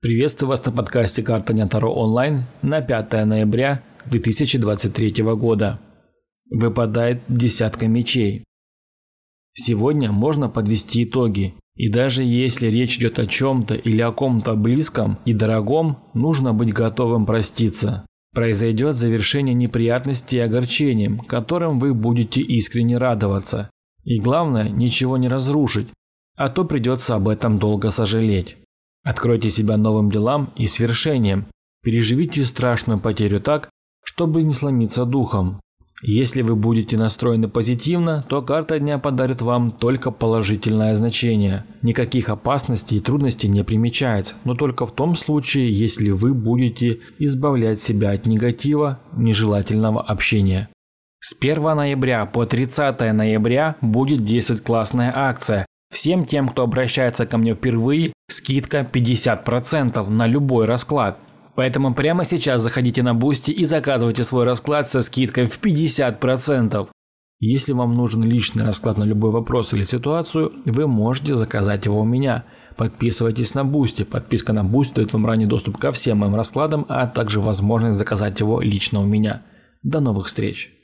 Приветствую вас на подкасте «Карта Таро онлайн» на 5 ноября 2023 года. Выпадает десятка мечей. Сегодня можно подвести итоги. И даже если речь идет о чем-то или о ком-то близком и дорогом, нужно быть готовым проститься. Произойдет завершение неприятностей и огорчением, которым вы будете искренне радоваться. И главное, ничего не разрушить, а то придется об этом долго сожалеть. Откройте себя новым делам и свершением. Переживите страшную потерю так, чтобы не сломиться духом. Если вы будете настроены позитивно, то карта дня подарит вам только положительное значение. Никаких опасностей и трудностей не примечается, но только в том случае, если вы будете избавлять себя от негатива, нежелательного общения. С 1 ноября по 30 ноября будет действовать классная акция. Всем тем, кто обращается ко мне впервые, скидка 50% на любой расклад. Поэтому прямо сейчас заходите на Boosty и заказывайте свой расклад со скидкой в 50%. Если вам нужен личный расклад на любой вопрос или ситуацию, вы можете заказать его у меня. Подписывайтесь на Boosty. Подписка на Boosty дает вам ранний доступ ко всем моим раскладам, а также возможность заказать его лично у меня. До новых встреч!